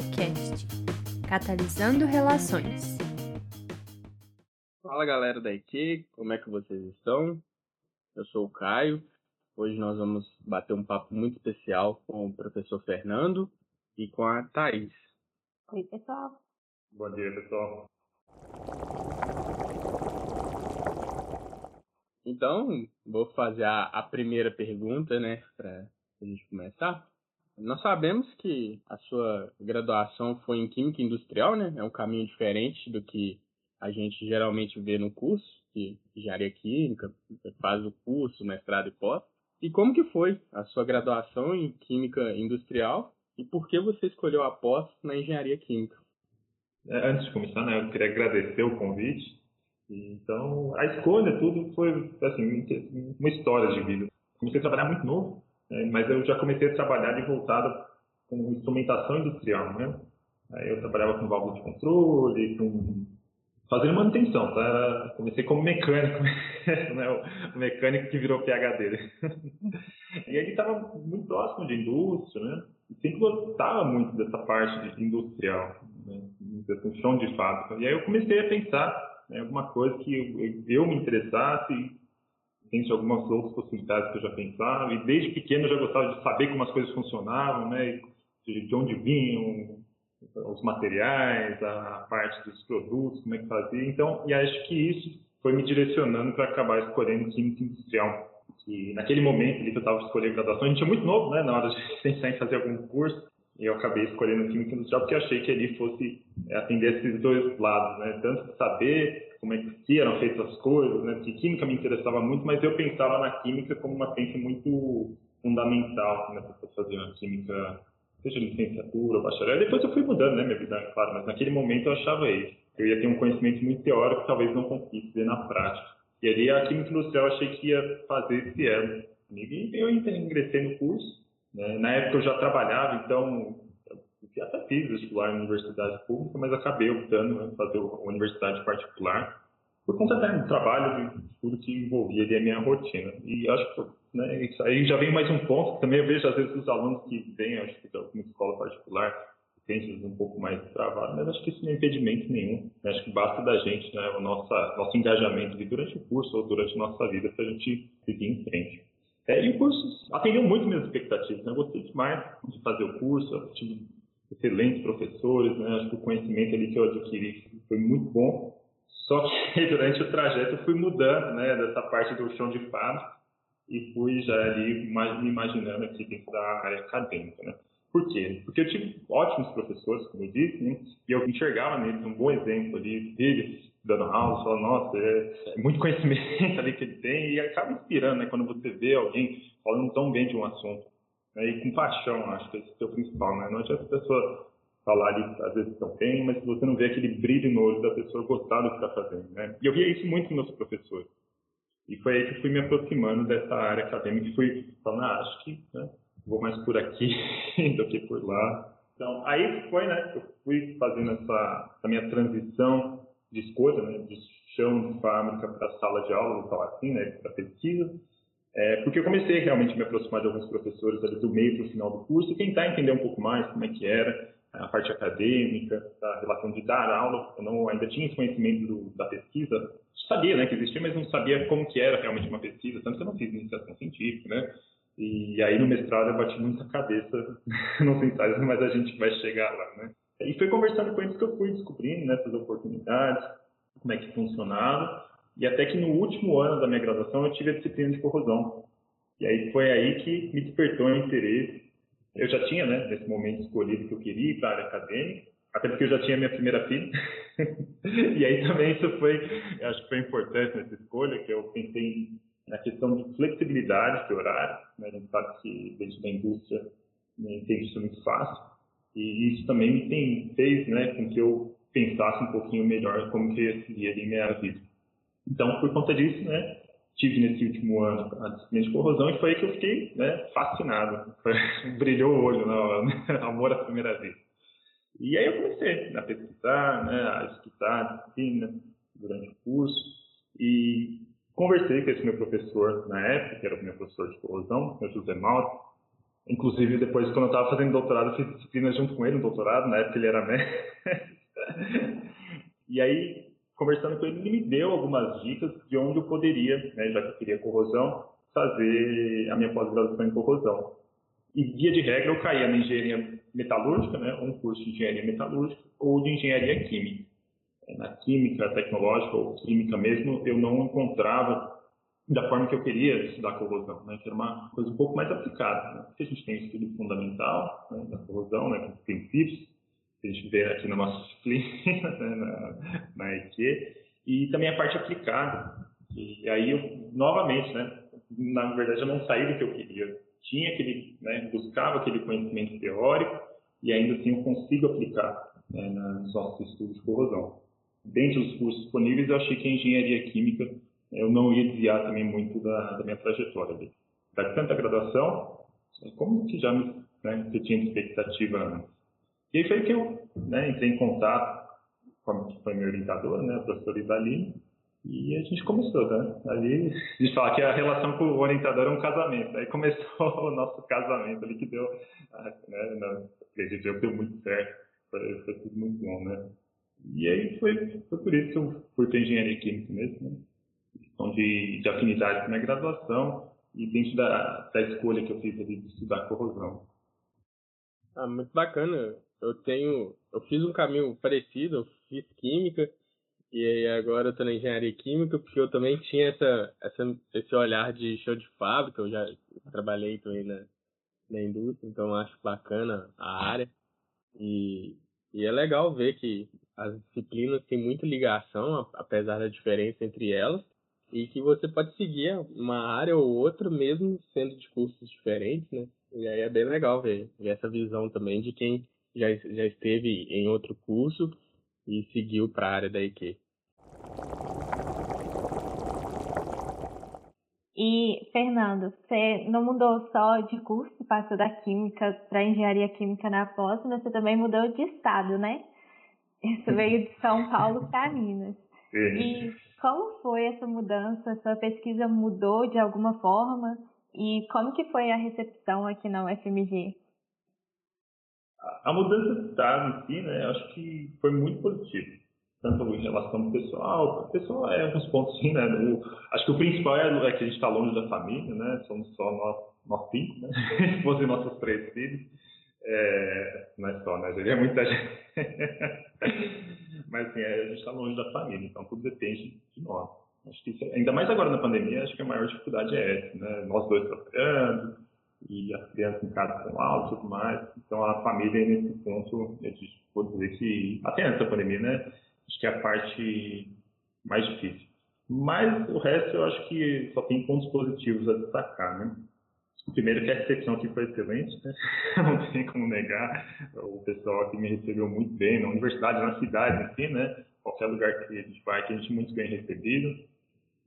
IQCast Catalisando Relações. Fala galera da IQ, como é que vocês estão? Eu sou o Caio. Hoje nós vamos bater um papo muito especial com o professor Fernando e com a Thaís. Oi, pessoal. Bom dia, pessoal. Então, vou fazer a, a primeira pergunta, né, para a gente começar. Nós sabemos que a sua graduação foi em Química Industrial, né? É um caminho diferente do que a gente geralmente vê no curso, de Engenharia Química, faz o curso, mestrado e pós. E como que foi a sua graduação em Química Industrial e por que você escolheu a pós na Engenharia Química? É, antes de começar, né, eu queria agradecer o convite. Então, a escolha, tudo foi assim, uma história de vida. Comecei a trabalhar muito novo, né, mas eu já comecei a trabalhar de voltado com instrumentação industrial, né? Aí eu trabalhava com válvula de controle, com fazendo manutenção, tá? Comecei como mecânico, né? o mecânico que virou PhD. e ele estava muito próximo de indústria, né? E sempre gostava muito dessa parte de industrial, né? Um chão de fábrica. E aí eu comecei a pensar né, alguma coisa que eu, eu me interessasse, tem algumas outras possibilidades que eu já pensava, e desde pequeno eu já gostava de saber como as coisas funcionavam, né? De, de onde vinham, os materiais, a parte dos produtos, como é que fazia. Então, e acho que isso foi me direcionando para acabar escolhendo química industrial. E naquele momento ali que eu estava escolhendo graduação, a gente é muito novo, né, na hora de pensar em fazer algum curso, e eu acabei escolhendo química industrial porque achei que ali fosse atender esses dois lados, né, tanto saber como é que eram feitas as coisas, né, porque química me interessava muito, mas eu pensava na química como uma ciência muito fundamental, né, para fazer uma química seja licenciatura bacharel. Depois eu fui mudando, né, minha vida, claro, mas naquele momento eu achava isso. Eu ia ter um conhecimento muito teórico talvez não conseguisse ver na prática. E ali a química industrial eu achei que ia fazer esse elo E eu ingressei no curso. Né? Na época eu já trabalhava, então até fiz vestibular em universidade pública, mas acabei optando né, fazer uma universidade particular por conta do trabalho, de tudo que envolvia ali a minha rotina. E acho que né, isso aí já vem mais um ponto, que também eu vejo às vezes os alunos que vêm, acho que de alguma escola particular, tem um pouco mais travado, mas acho que isso não é impedimento nenhum. Né? Acho que basta da gente, né, o nosso engajamento durante o curso ou durante a nossa vida para a gente seguir em frente. É, e o curso atendeu muito minhas expectativas. Né? Eu gostei demais de fazer o curso, tive excelentes professores, né? acho que o conhecimento ali que eu adquiri foi muito bom. Só que durante o trajeto eu fui mudando né, dessa parte do chão de fábrica e fui já ali me imaginando aqui dentro da área acadêmica. Né? Por quê? Porque eu tive ótimos professores, como eu disse, né? e eu enxergava neles um bom exemplo ali, eles dando aula, falando, nossa, é, é, muito conhecimento ali que ele tem, e acaba inspirando, né, quando você vê alguém falando tão bem de um assunto, né, e com paixão, acho que esse é o principal, né, não adianta a pessoa falar ali, às vezes tão bem, mas se você não vê aquele brilho no olho da pessoa gostar do que está fazendo, né, e eu via isso muito nos meus professores, e foi aí que fui me aproximando dessa área acadêmica e fui falando, ah, acho que né, vou mais por aqui do que por lá. Então, aí foi, né, eu fui fazendo essa, essa minha transição de escolha, né, de chão de fábrica para sala de aula, vou falar assim, né, para pesquisa, é, porque eu comecei realmente a me aproximar de alguns professores ali do meio para o final do curso e tentar entender um pouco mais como é que era a parte acadêmica, a relação de dar aula. Eu não, ainda tinha esse conhecimento do, da pesquisa, sabia né, que existia, mas não sabia como que era realmente uma pesquisa, tanto que eu não fiz iniciação científica, né? E aí no mestrado eu bati muita cabeça nos ensaios, mas a gente vai chegar lá, né? E foi conversando com eles que eu fui descobrindo nessas oportunidades, como é que funcionava, e até que no último ano da minha graduação eu tive a disciplina de corrosão. E aí foi aí que me despertou o interesse. Eu já tinha, né, nesse momento escolhido que eu queria ir para a área acadêmica, até porque eu já tinha minha primeira filha. e aí também isso foi, eu acho que foi importante nessa escolha, que eu pensei na questão de flexibilidade de horário. Né? A gente sabe que dentro da indústria nem tem isso muito fácil. E isso também me tem, fez né, com que eu pensasse um pouquinho melhor como que ia seguir ali minha vida. Então, por conta disso, né, tive nesse último ano a disciplina de corrosão e foi aí que eu fiquei né, fascinado. Brilhou o olho, né, amor à primeira vez. E aí eu comecei a pesquisar, né, a estudar a disciplina durante o curso e conversei com esse meu professor na época, que era o meu professor de corrosão, o José Mauro, Inclusive, depois, quando eu estava fazendo doutorado, eu fiz disciplina junto com ele, no doutorado, na época ele era médico. e aí, conversando com ele, ele me deu algumas dicas de onde eu poderia, né, já que eu queria corrosão, fazer a minha pós-graduação em corrosão. E, via de regra, eu caía na engenharia metalúrgica, né, um curso de engenharia metalúrgica, ou de engenharia química. Na química tecnológica ou química mesmo, eu não encontrava da forma que eu queria estudar corrosão, né, que era uma coisa um pouco mais aplicada. Né? Porque a gente tem estudo fundamental né, da corrosão, né, com os princípios, que a gente vê aqui na nossa disciplina, né, na, na EQ, e também a parte aplicada. E aí, eu, novamente, né, na verdade, eu não saí do que eu queria. Tinha aquele, né, buscava aquele conhecimento teórico e ainda assim eu consigo aplicar né, nos nossos estudos de corrosão. Dentre os cursos disponíveis, eu achei que a engenharia química eu não ia desviar também muito da, da minha trajetória ali. Da tanta graduação, como que já me, né, eu tinha expectativa antes. E aí foi que eu né, entrei em contato com a, com a minha orientadora, né, a professora e a gente começou, né? Ali, a gente fala que a relação com o orientador é um casamento. Aí começou o nosso casamento ali, que deu, ah, né, acredito eu, deu muito certo. Foi, foi, tudo muito bom, né? E aí foi, foi por isso que eu fui para engenharia química mesmo, né? questão de, de com a graduação e dentro da, da escolha que eu fiz ali de estudar corrosão. Ah, muito bacana. Eu tenho, eu fiz um caminho parecido, eu fiz química e aí agora eu tô na engenharia química porque eu também tinha essa, essa esse olhar de show de fábrica, eu já trabalhei também na, na indústria, então acho bacana a área e, e é legal ver que as disciplinas têm muita ligação, apesar da diferença entre elas, e que você pode seguir uma área ou outra mesmo sendo de cursos diferentes, né? E aí é bem legal ver, ver essa visão também de quem já, já esteve em outro curso e seguiu para a área da IQ. E, Fernando, você não mudou só de curso, passou da química para engenharia química na pós, mas você também mudou de estado, né? Você veio de São Paulo para Minas. Sim. E como foi essa mudança? Sua pesquisa mudou de alguma forma? E como que foi a recepção aqui na UFMG? A mudança de estado em si, né, acho que foi muito positiva. Tanto em relação pessoal, o pessoal é alguns pontos sim, né? O, acho que o principal é, é que a gente está longe da família, né? Somos só nós, nós cinco, né? Se fossem nossos três filhos. É, não é só, né? Seria muita gente. Mas assim, é, a gente está longe da família, então tudo depende de nós. Acho que isso, ainda mais agora na pandemia, acho que a maior dificuldade é essa, né? Nós dois trabalhando e as crianças em casa com aula e tudo mais. Então a família nesse ponto, eu vou dizer que até antes da pandemia, né? Acho que é a parte mais difícil. Mas o resto eu acho que só tem pontos positivos a destacar, né? Primeiro que a recepção aqui foi excelente, né? não tem como negar. O pessoal aqui me recebeu muito bem, na universidade, na cidade, assim, né? Qualquer lugar que a gente vai, que a gente é muito bem recebido.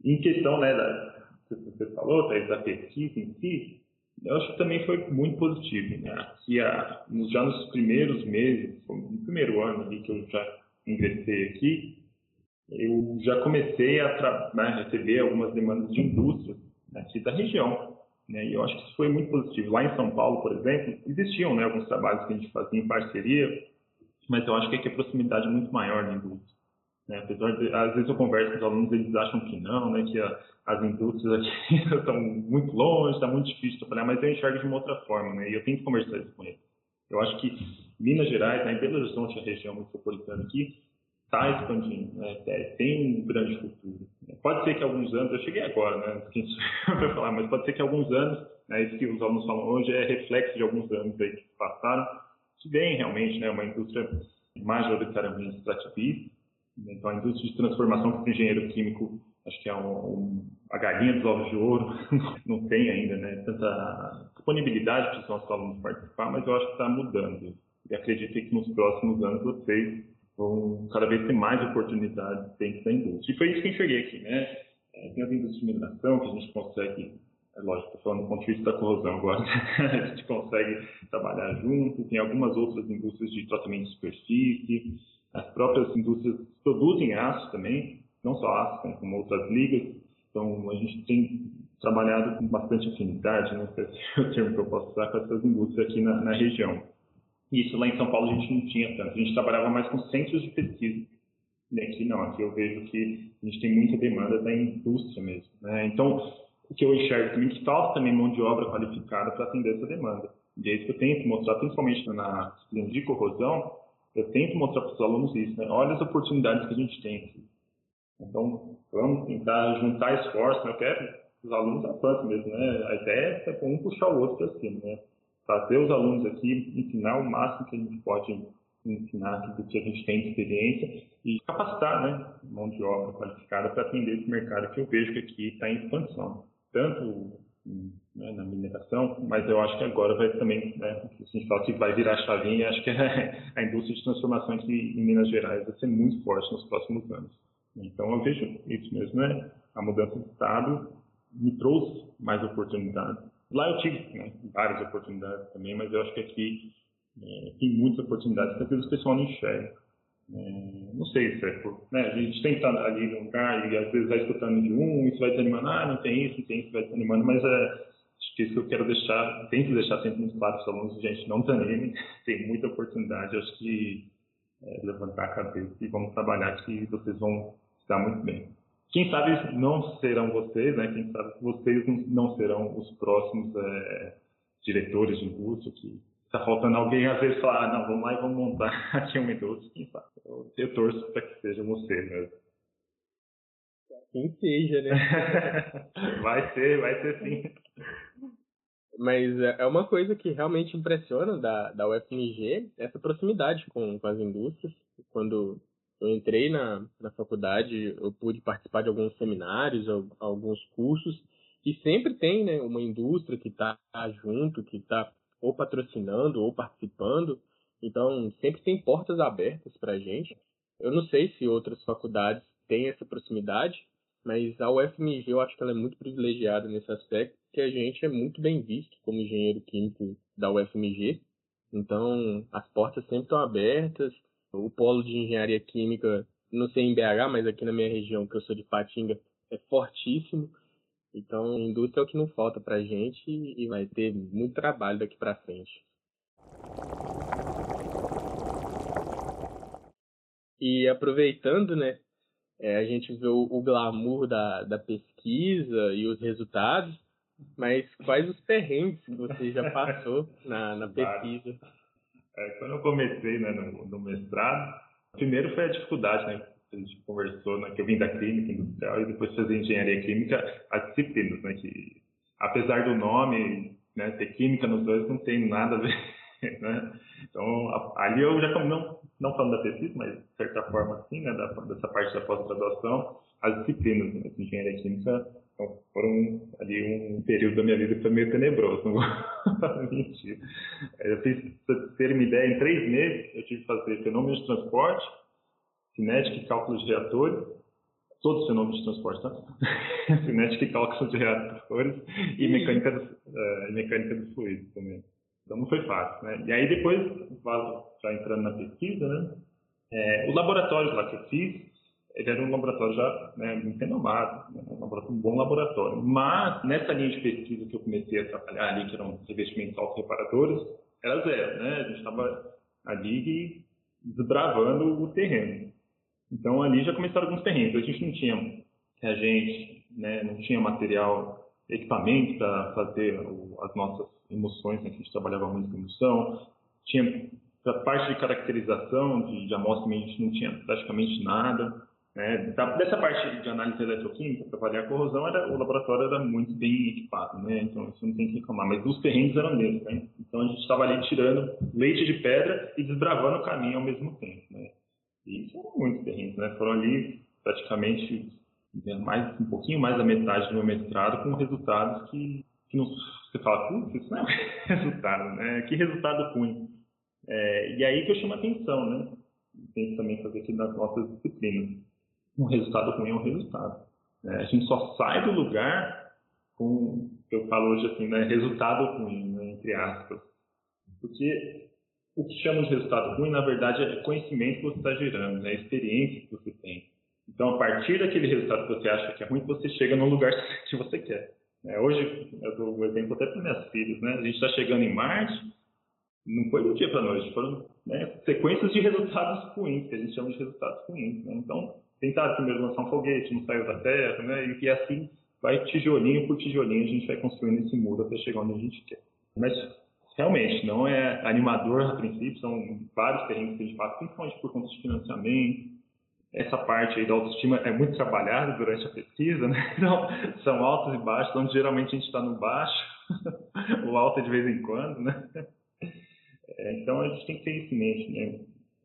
em questão, né, da, que você falou, da pesquisa em si, eu acho que também foi muito positivo, né? Aqui, a, já nos primeiros meses, no primeiro ano ali que eu já ingressei aqui, eu já comecei a né, receber algumas demandas de indústrias aqui da região. Né? E eu acho que isso foi muito positivo. Lá em São Paulo, por exemplo, existiam né, alguns trabalhos que a gente fazia em parceria, mas eu acho que aqui a proximidade é muito maior da indústria. Né? Apesar de, às vezes eu converso com os alunos, eles acham que não, né? que a, as indústrias aqui estão muito longe, está muito difícil trabalhar, mas eu enxergo de uma outra forma, né? e eu tento conversar isso com eles. Eu acho que Minas Gerais, né, em Belo Horizonte, a região metropolitana aqui, está expandindo, né? É, tem um grande futuro. Pode ser que alguns anos, eu cheguei agora, né? Para falar, mas pode ser que alguns anos, né, isso que os alunos falam hoje é reflexo de alguns anos aí que passaram, que vem realmente, né, uma indústria majoritariamente extrativista. Então, a indústria de transformação para o engenheiro químico, acho que é um, um, a galinha dos ovos de ouro, não tem ainda, né, tanta disponibilidade para os nossos alunos participar, mas eu acho que está mudando. E acredito que nos próximos anos vocês vão cada vez ter mais oportunidades dentro da indústria. E foi isso que eu enxerguei aqui, né? É, tem as indústrias de mineração que a gente consegue, é lógico, estou falando do ponto de vista da corrosão agora, a gente consegue trabalhar junto, tem algumas outras indústrias de tratamento de superfície, as próprias indústrias produzem aço também, não só aço, como outras ligas, então a gente tem trabalhado com bastante afinidade, não sei se é o termo que eu posso usar, com essas indústrias aqui na, na região. Isso lá em São Paulo a gente não tinha tanto, a gente trabalhava mais com centros de pesquisa. E aqui não, aqui eu vejo que a gente tem muita demanda da indústria mesmo. Né? Então, o que eu enxergo também é que falta também mão de obra qualificada para atender essa demanda. E é isso que eu tento mostrar, principalmente na disciplina de corrosão, eu tento mostrar para os alunos isso, né? Olha as oportunidades que a gente tem aqui. Então, vamos tentar juntar esforços, né? Eu quero os alunos avançam mesmo, né? A ideia é um puxar o outro para cima, né? Fazer os alunos aqui, ensinar o máximo que a gente pode ensinar do que a gente tem de experiência e capacitar, né? Mão de obra qualificada para atender esse mercado que eu vejo que aqui está em expansão. Tanto né, na mineração, mas eu acho que agora vai também, né, a gente fala que vai virar chavinha, acho que a indústria de transformação aqui em Minas Gerais vai ser muito forte nos próximos anos. Então eu vejo isso mesmo, né? A mudança de estado me trouxe mais oportunidades. Lá eu tive né, várias oportunidades também, mas eu acho que aqui é, tem muitas oportunidades que às o pessoal não enxerga. É, não sei se é por. Né, a gente tem que estar ali no lugar e às vezes vai escutando de um, isso vai desanimando, ah, não tem isso, não tem isso, vai desanimando, mas é, acho que isso que eu quero deixar, tento deixar sempre muito claro para os alunos, gente, não desanime, tem muita oportunidade, acho que é, levantar a cabeça e vamos trabalhar que vocês vão estar muito bem. Quem sabe não serão vocês, né? Quem sabe vocês não serão os próximos é, diretores de indústria que está faltando alguém às vezes falar, ah, não, vamos lá e vamos montar aqui uma indústria. Quem sabe? Eu, eu torço para que seja você mesmo. Quem seja, né? vai ser, vai ser sim. Mas é, é uma coisa que realmente impressiona da, da UFMG, essa proximidade com, com as indústrias. Quando eu entrei na, na faculdade, eu pude participar de alguns seminários, alguns cursos, e sempre tem né, uma indústria que está junto, que está ou patrocinando ou participando. Então, sempre tem portas abertas para a gente. Eu não sei se outras faculdades têm essa proximidade, mas a UFMG eu acho que ela é muito privilegiada nesse aspecto, que a gente é muito bem visto como engenheiro químico da UFMG. Então, as portas sempre estão abertas, o polo de engenharia química, não sei em BH, mas aqui na minha região, que eu sou de Patinga, é fortíssimo. Então, indústria é o que não falta pra gente e vai ter muito trabalho daqui para frente. E aproveitando, né, é, a gente vê o, o glamour da, da pesquisa e os resultados, mas quais os perrengues que você já passou na, na pesquisa? É, quando eu comecei né, no, no, mestrado, primeiro foi a dificuldade, né? A gente conversou, né, que eu vim da clínica industrial e depois fazer engenharia química, as disciplinas, né? Que apesar do nome, né, ter química nos dois não tem nada a ver, né? Então, ali eu já, não, não falando da pesquisa, mas de certa forma assim, né, da, dessa parte da pós-graduação, as disciplinas né, de engenharia química então, foram ali um período da minha vida que foi meio tenebroso, não vou mentir. Eu fiz, para ter uma ideia, em três meses eu tive que fazer fenômenos de transporte, cinética e cálculos de reatores, todos os fenômenos de transporte, tá? cinética e cálculos de reatores e mecânica, do, uh, mecânica dos fluidos também. Então não foi fácil, né? E aí depois, já entrando na pesquisa, né? É, o laboratório lá que eu fiz, ele era um laboratório já né, muito renomado, né, um, bom laboratório. Mas, nessa linha de pesquisa que eu comecei a trabalhar ali, que eram revestimentos autorreparadores, era zero, né? A gente estava ali desbravando o terreno. Então, ali já começaram alguns terrenos. A gente não tinha reagente, né, não tinha material, equipamento para fazer as nossas emoções, né, a gente trabalhava muito com emoção. Tinha a parte de caracterização de, de amostra, a gente não tinha praticamente nada. Né? Dessa parte de análise eletroquímica, para avaliar a corrosão, era, o laboratório era muito bem equipado, né? então isso não tem que reclamar. Mas os terrenos eram desses. Né? Então a gente estava ali tirando leite de pedra e desbravando o caminho ao mesmo tempo. Né? E isso eram muitos terrenos, né? foram ali praticamente né, mais, um pouquinho mais da metade do meu mestrado, com resultados que, que não, você fala, putz, isso não é resultado, né? que resultado ruim. É, e aí que eu chamo a atenção, né? Tem também fazer aqui nas nossas disciplinas um resultado ruim é um resultado. Né? A gente só sai do lugar com, eu falo hoje assim, né, resultado ruim, né, entre aspas. Porque o que chama de resultado ruim, na verdade, é conhecimento que você está gerando, né, experiência que você tem. Então, a partir daquele resultado que você acha que é ruim, você chega no lugar que você quer. É, hoje, eu dou um exemplo até para minhas filhas, né? A gente está chegando em Marte, não foi do dia para noite, foram né, sequências de resultados ruins, que a gente chama de resultados ruins. Né? Então, tentar primeiro lançar um foguete, não saiu da Terra, né? E assim vai tijolinho por tijolinho, a gente vai construindo esse muro até chegar onde a gente quer. Mas realmente não é animador a princípio, são vários terrenos que a gente passa, principalmente por conta de financiamento. Essa parte aí da autoestima é muito trabalhada durante a pesquisa, né? Então, são altos e baixos, onde geralmente a gente está no baixo, o alto é de vez em quando, né? É, então a gente tem que ter isso em mente, né?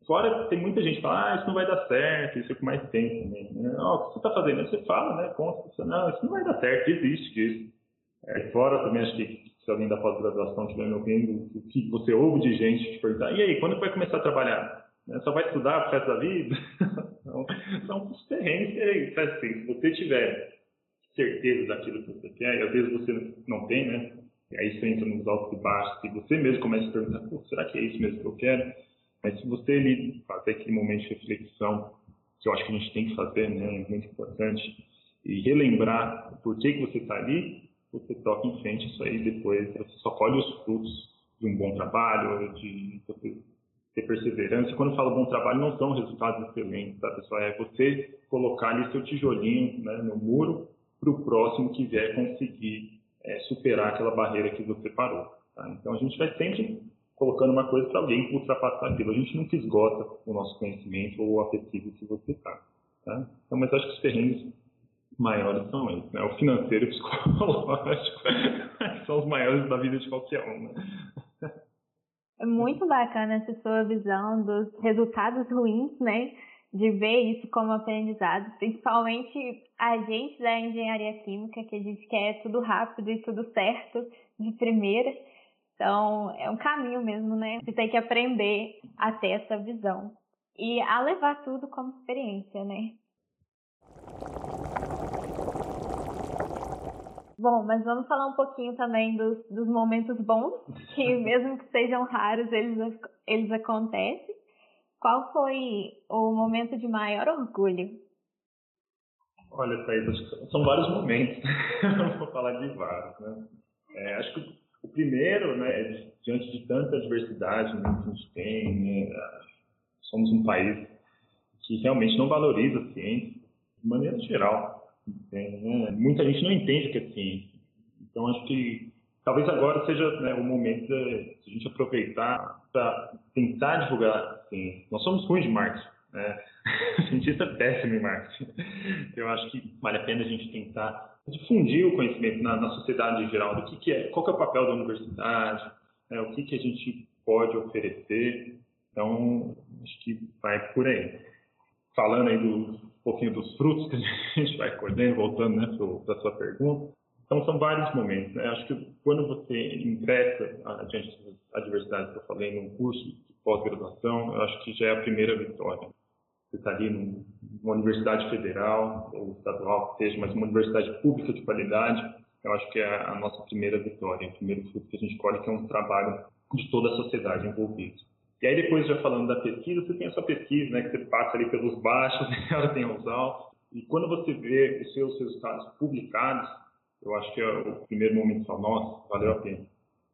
Fora tem muita gente que fala, ah, isso não vai dar certo, isso é que mais tem também. Né? Oh, o que você está fazendo? Você fala, né? Você, não, isso não vai dar certo, existe disso. É, fora também acho que se alguém da pós-graduação estiver me ouvindo, o que você ouve de gente te perguntar, e aí, quando vai começar a trabalhar? Né? Só vai estudar pro resto da vida? então, são os terrenos que, assim, se você tiver certeza daquilo que você quer, e às vezes você não tem, né? E aí você entra nos altos e baixos, e você mesmo começa a perguntar, Pô, será que é isso mesmo que eu quero? Mas se você ali fazer aquele momento de reflexão, que eu acho que a gente tem que fazer, né, é muito importante, e relembrar por que, que você está ali, você toca em frente isso aí, depois você só colhe os frutos de um bom trabalho, de você ter perseverança. Quando eu falo bom trabalho, não são resultados excelentes, tá, pessoal? É você colocar ali seu tijolinho né, no muro para o próximo que vier conseguir é, superar aquela barreira que você parou. Tá? Então, a gente vai sempre colocando uma coisa para alguém ultrapassar aquilo. A gente nunca esgota o nosso conhecimento ou a pesquisa que você está. Tá? Então, mas acho que os terrenos maiores são eles. Né? O financeiro e o psicológico são os maiores da vida de qualquer um. Né? É muito bacana essa sua visão dos resultados ruins, né? De ver isso como aprendizado, principalmente a gente da engenharia química, que a gente quer tudo rápido e tudo certo de primeira. Então, é um caminho mesmo, né? Você tem que aprender a ter essa visão e a levar tudo como experiência, né? Bom, mas vamos falar um pouquinho também dos, dos momentos bons, que mesmo que sejam raros, eles, eles acontecem. Qual foi o momento de maior orgulho? Olha, Thaís, são vários momentos. Vou falar de vários, né? É, acho que o primeiro, né, diante de tanta diversidade né, que a gente tem, né, somos um país que realmente não valoriza a ciência de maneira geral. Né? Muita gente não entende o que é ciência. Então, acho que talvez agora seja né, o momento de a gente aproveitar para tentar divulgar a ciência. Nós somos ruins de marketing. Né? Cientista é péssimo em marketing. Eu acho que vale a pena a gente tentar difundir o conhecimento na, na sociedade em geral do que, que, é, qual que é o papel da universidade, né, o que, que a gente pode oferecer. Então, acho que vai por aí. Falando aí do, pouquinho dos frutos que a gente vai colhendo, voltando né, para a sua pergunta. Então, são vários momentos. Né? Acho que quando você ingressa diante da adversidade que eu falei num curso de pós-graduação, eu acho que já é a primeira vitória. Você está ali numa universidade federal ou estadual, que seja, mas uma universidade pública de qualidade, eu acho que é a nossa primeira vitória, o primeiro fruto que a gente colhe, que é um trabalho de toda a sociedade envolvida. E aí depois, já falando da pesquisa, você tem a sua pesquisa, né, que você passa ali pelos baixos, ela tem os altos. E quando você vê os seus resultados publicados, eu acho que é o primeiro momento só, nossa, valeu a pena.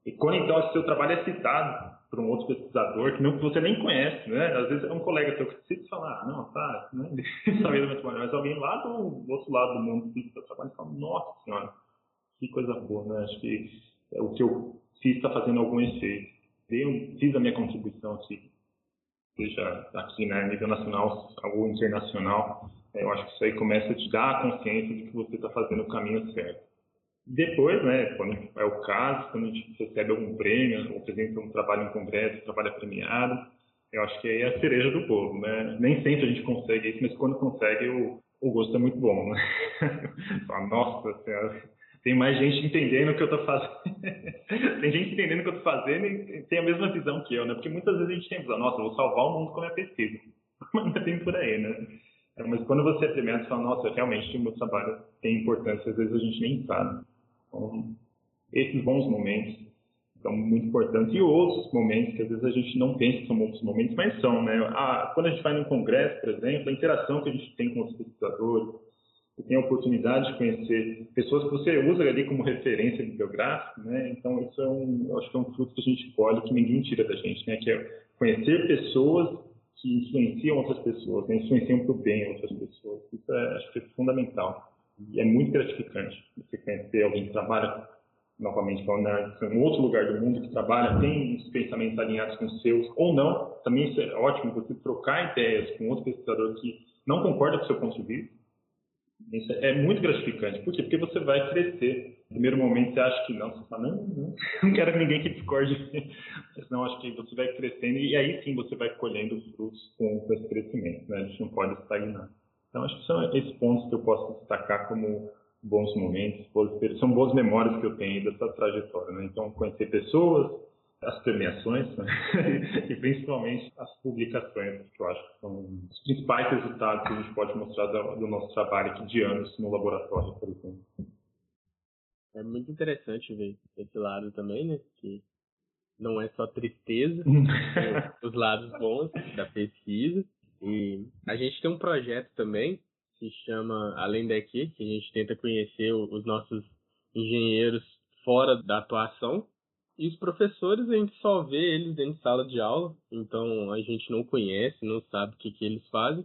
E quando então o seu trabalho é citado por um outro pesquisador que, não, que você nem conhece, né? Às vezes é um colega seu que cita e fala, ah, não, tá, né? Ele sabe do trabalho, mas alguém lá do outro lado do mundo cita seu trabalho e fala, nossa senhora, que coisa boa, né? Acho que o que eu fiz está fazendo algum efeito dei, fiz a minha contribuição aqui, seja aqui né, nível nacional ou internacional, é, eu acho que isso aí começa a te dar a consciência de que você está fazendo o caminho certo. Depois, né, quando é o caso, quando a gente recebe algum prêmio, ou apresenta um trabalho em congresso, trabalho premiado, eu acho que aí é a cereja do bolo, né? Nem sempre a gente consegue isso, mas quando consegue, o, o gosto é muito bom, né? Nossa Senhora, tem mais gente entendendo o que eu estou fazendo. tem gente entendendo o que eu estou fazendo e tem a mesma visão que eu, né? Porque muitas vezes a gente tem a visão, nossa, eu vou salvar o mundo com a minha pesquisa. Mas não tem por aí, né? É, mas quando você é premiado, você fala, nossa, realmente o meu trabalho tem importância, às vezes a gente nem sabe. Então, esses bons momentos são muito importantes. E outros momentos que às vezes a gente não pensa que são bons momentos, mas são, né? Ah, quando a gente vai num congresso, por exemplo, a interação que a gente tem com os pesquisadores, você tem a oportunidade de conhecer pessoas que você usa ali como referência bibliográfica, né? Então isso é um, acho que é um fruto que a gente colhe que ninguém tira da gente, né? Que é conhecer pessoas que influenciam outras pessoas, né? influenciam para o bem outras pessoas. Isso é, acho que é fundamental e é muito gratificante você conhecer alguém que trabalha novamente falando, né, em outro lugar do mundo que trabalha, tem os pensamentos alinhados com os seus, ou não, também isso é ótimo, você trocar ideias com outro pesquisador que não concorda com o seu ponto de vista, isso é muito gratificante. Por quê? Porque você vai crescer. No primeiro momento você acha que não, você fala, não, não, não quero ninguém que discorde. Senão acho que você vai crescendo e aí sim você vai colhendo os frutos com, esse crescimento. Né? A gente não pode estagnar. Então acho que são esses pontos que eu posso destacar como bons momentos, são boas memórias que eu tenho dessa trajetória. Né? Então conhecer pessoas, as premiações né? e principalmente as publicações, que eu acho que são os principais resultados que a gente pode mostrar do, nosso trabalho aqui de anos no laboratório, por exemplo. É muito interessante ver esse lado também, né? Que não é só tristeza, os lados bons da pesquisa. E a gente tem um projeto também que chama Além daqui, que a gente tenta conhecer os nossos engenheiros fora da atuação e os professores, a gente só vê eles dentro de sala de aula, então a gente não conhece, não sabe o que, que eles fazem.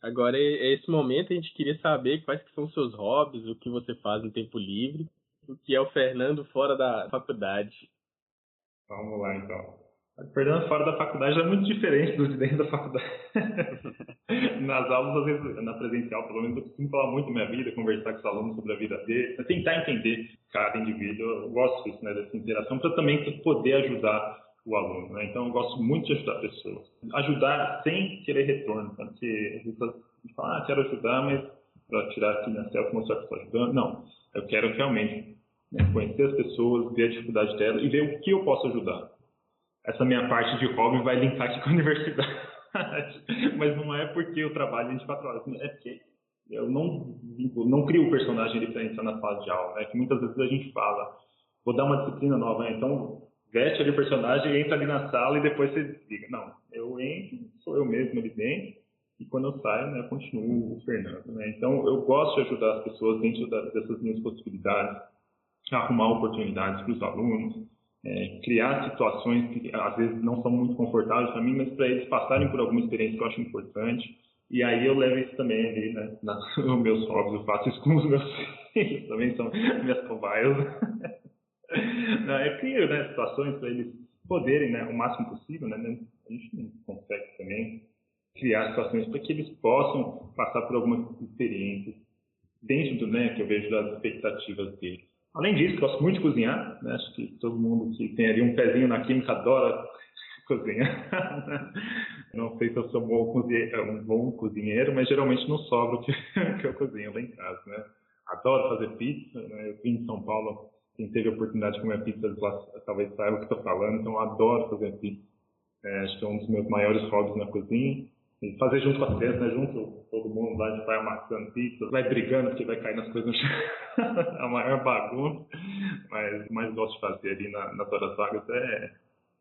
Agora, é esse momento, a gente queria saber quais que são os seus hobbies, o que você faz no tempo livre, o que é o Fernando fora da faculdade. Vamos lá, então. Fernando fora da faculdade é muito diferente do de dentro da faculdade. Nas aulas, às vezes, na presencial, pelo menos, eu costumo falar muito da minha vida, conversar com os alunos sobre a vida dele, tentar entender cada indivíduo. Eu gosto disso, né, dessa interação, para também poder ajudar o aluno. Né? Então, eu gosto muito de ajudar pessoas. Ajudar sem querer retorno, porque às vezes a fala, ah, quero ajudar, mas para tirar aqui na selfie mostrar que estou ajudando. Não, eu quero realmente né, conhecer as pessoas, ver a dificuldade delas e ver o que eu posso ajudar essa minha parte de hobby vai linkar aqui com a universidade. Mas não é porque eu trabalho 24 horas, é porque eu não, não crio o personagem diferente na sala de aula. É que muitas vezes a gente fala, vou dar uma disciplina nova, né? então veste ali o personagem, entra ali na sala e depois você desliga. Não, eu entro, sou eu mesmo ali dentro, e quando eu saio, né, eu continuo o Fernando. Né? Então eu gosto de ajudar as pessoas dentro dessas minhas possibilidades, arrumar oportunidades para os alunos, é, criar situações que às vezes não são muito confortáveis para mim, mas para eles passarem por alguma experiência que eu acho importante. E aí eu levo isso também ali, né, nos meus hobbies, eu faço isso com os meus filhos, também são minhas cobaias. eu crio né, situações para eles poderem, né, o máximo possível, né, né, a gente não consegue também criar situações para que eles possam passar por algumas experiências dentro do, né, que eu vejo das expectativas deles. Além disso, gosto muito de cozinhar, né? acho que todo mundo que tem ali um pezinho na química adora cozinhar. Não sei se eu sou bom cozinheiro, um bom cozinheiro, mas geralmente não sobra o que, que eu cozinho lá em casa. Né? Adoro fazer pizza, né? eu vim em São Paulo, quem teve a oportunidade de comer pizza talvez saiba o que estou falando, então adoro fazer pizza. É, acho que é um dos meus maiores hobbies na cozinha. Fazer junto com as crianças, né? Junto todo mundo gente vai amassando pizza, vai brigando porque vai cair nas coisas no chão. a maior bagunça. Mas o mais gosto de fazer ali na, nas horas vagas é,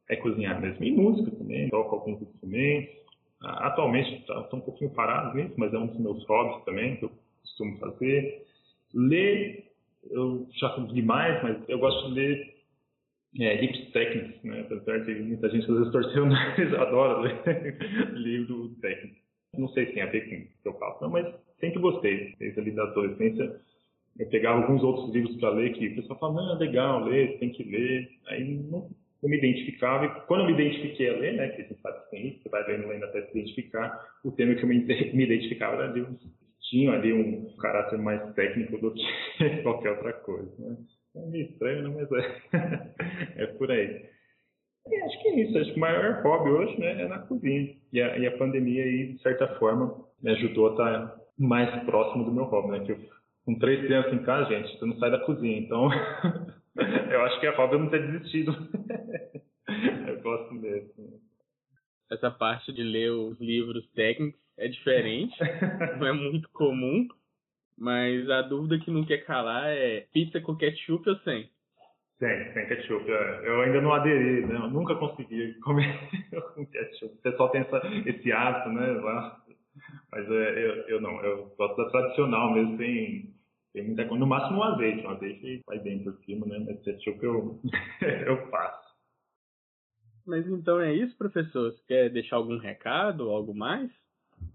é cozinhar mesmo. E música também, toco alguns instrumentos. Atualmente estou tá, um pouquinho parado nisso, mas é um dos meus hobbies também, que eu costumo fazer. Ler, eu já li mais, mas eu gosto de ler é, livros técnicos, né? Apesar de muita gente às vezes torcer o nariz, adora ler livro técnico. Não sei se tem a ver com o que eu faço, não, mas sempre gostei. Desde ali da adolescência, eu pegava alguns outros livros para ler que o pessoal fala, não, é legal ler, tem que ler. Aí não, não me identificava. E quando eu me identifiquei a ler, né, que a gente sabe que tem isso, você vai lendo, lendo até se identificar, o tema que eu me, me identificava era livros tinham ali um caráter mais técnico do que qualquer outra coisa. Né? É meio estranho, né? mas é, é por aí. E acho que é isso. Acho que o maior hobby hoje né, é na cozinha. E a, e a pandemia, aí, de certa forma, me ajudou a estar mais próximo do meu hobby. Né? Que eu, com três crianças em casa, gente, você não sai da cozinha. Então, eu acho que é hobby não ter desistido. eu gosto mesmo. Essa parte de ler os livros técnicos é diferente, não é muito comum. Mas a dúvida que não quer calar é pizza com ketchup ou sem? Sem, sem ketchup. É, eu ainda não aderi, né? Eu nunca consegui comer com ketchup. O pessoal tem essa, esse hábito, né? Mas é, eu, eu não, eu gosto da tradicional mesmo, tem, tem muita coisa. No máximo um azeite, um azeite vai bem por cima, né? Mas ketchup eu, eu faço. Mas então é isso, professor? Você quer deixar algum recado ou algo mais?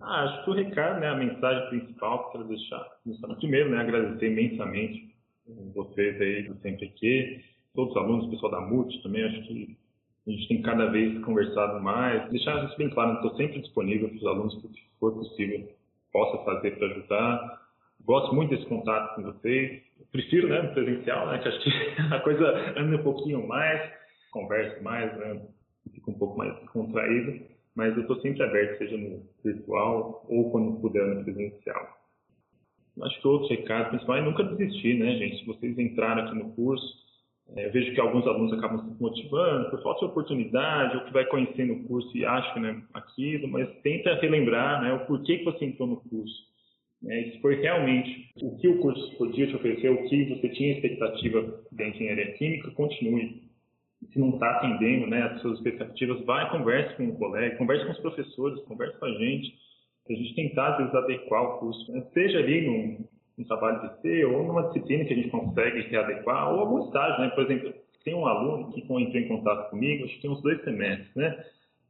Ah, acho que o recado, né, a mensagem principal que quero deixar, primeiro, né, agradecer imensamente vocês aí do CMPq, todos os alunos, o pessoal da MUT também, acho que a gente tem cada vez conversado mais, deixar isso bem claro, estou sempre disponível para os alunos, que for possível, possa fazer para ajudar. Gosto muito desse contato com vocês. prefiro, né, presencial, né, que acho que a coisa anda um pouquinho mais, conversa mais, né, fica um pouco mais contraído, mas eu estou sempre aberto, seja no virtual ou quando puder no presencial. Acho que outro recado principal é nunca desistir, né, gente? Se vocês entraram aqui no curso, é, eu vejo que alguns alunos acabam se motivando por falta de oportunidade, ou que vai conhecendo o curso e acha né, aquilo, mas tenta relembrar né, o porquê que você entrou no curso. Né, se foi realmente o que o curso podia te oferecer, o que você tinha expectativa da engenharia química, continue. Se não está atendendo né, as suas expectativas, vai converse com o colega, converse com os professores, converse com a gente, a gente tentar, às vezes, adequar o curso. Né? Seja ali num, um trabalho de C ou numa disciplina que a gente consegue readequar, ou algum estágio, né? Por exemplo, tem um aluno que entrou em contato comigo, acho que tem uns dois semestres, né?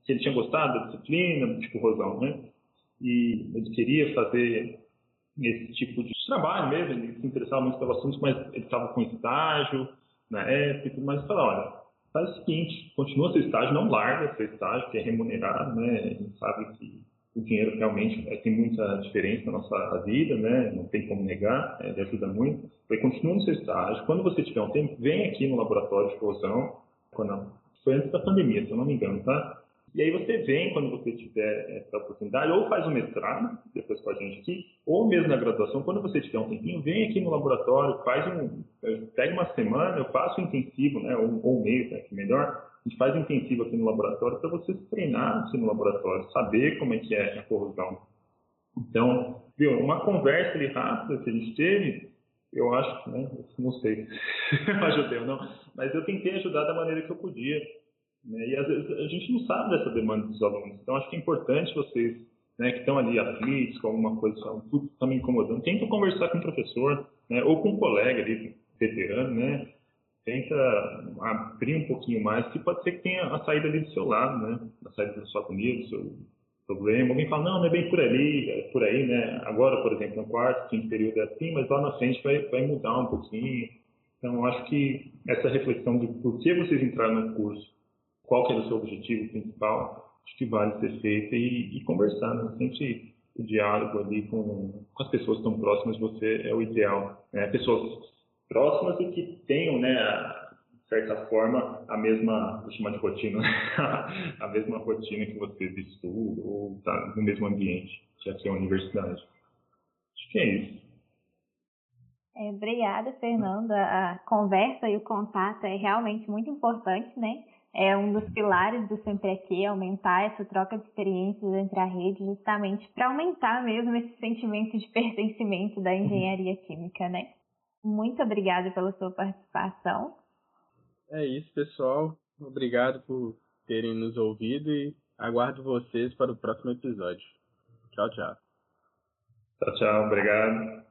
Que ele tinha gostado da disciplina, tipo Rosão, né? E ele queria fazer esse tipo de trabalho mesmo, ele se interessava muito pelo assunto, mas ele estava com estágio na época, mas eu falei, olha, faz o seguinte, continua seu estágio, não larga seu estágio, que é remunerado, né? A gente sabe que o dinheiro realmente é, tem muita diferença na nossa vida, né? Não tem como negar, é, ele ajuda muito. Aí continua no seu estágio. Quando você tiver um tempo, vem aqui no laboratório de corrosão. Quando foi antes da pandemia, se eu não me engano, tá? E aí você vem quando você tiver essa oportunidade, ou faz o mestrado, depois com a gente aqui, ou mesmo na graduação, quando você tiver um tempinho, vem aqui no laboratório, faz um, pega uma semana, eu faço intensivo, né, ou, ou um né, que melhor, a gente faz intensivo aqui no laboratório para você se treinar aqui no laboratório, saber como é que é a corrosão. Então, viu, uma conversa ali rápida que a gente teve, eu acho, né, não sei se ajudei ou não, mas eu tentei ajudar da maneira que eu podia. Né, e às vezes a gente não sabe dessa demanda dos alunos, então acho que é importante vocês né, que estão ali aflitos com alguma coisa, tudo está me incomodando, tentem conversar com o professor, né, ou com um colega ali, veterano, né, tenta abrir um pouquinho mais, que pode ser que tenha a saída ali do seu lado, né? A saída da sua agonia, do seu problema. Alguém fala, não, não é bem por ali, é por aí, né? Agora, por exemplo, no quarto, quinto período é assim, mas lá na frente vai, vai mudar um pouquinho. Então, acho que essa reflexão de por que vocês entraram no curso, qual que é o seu objetivo principal, acho que vale ser feita e, e conversar, né? Sempre o diálogo ali com, com as pessoas que estão próximas de você é o ideal. Né? Pessoas próximas e que tenham, né, de certa forma, a mesma, vou chamar de rotina, a mesma rotina que vocês estudam ou tá no mesmo ambiente, que é a universidade. Acho que é isso. É, obrigada, Fernanda. A conversa e o contato é realmente muito importante, né? É um dos pilares do Sempre Aqui, aumentar essa troca de experiências entre a rede, justamente para aumentar mesmo esse sentimento de pertencimento da engenharia química, né? Muito obrigada pela sua participação. É isso, pessoal. Obrigado por terem nos ouvido e aguardo vocês para o próximo episódio. Tchau, tchau. Tchau, tchau. Obrigado.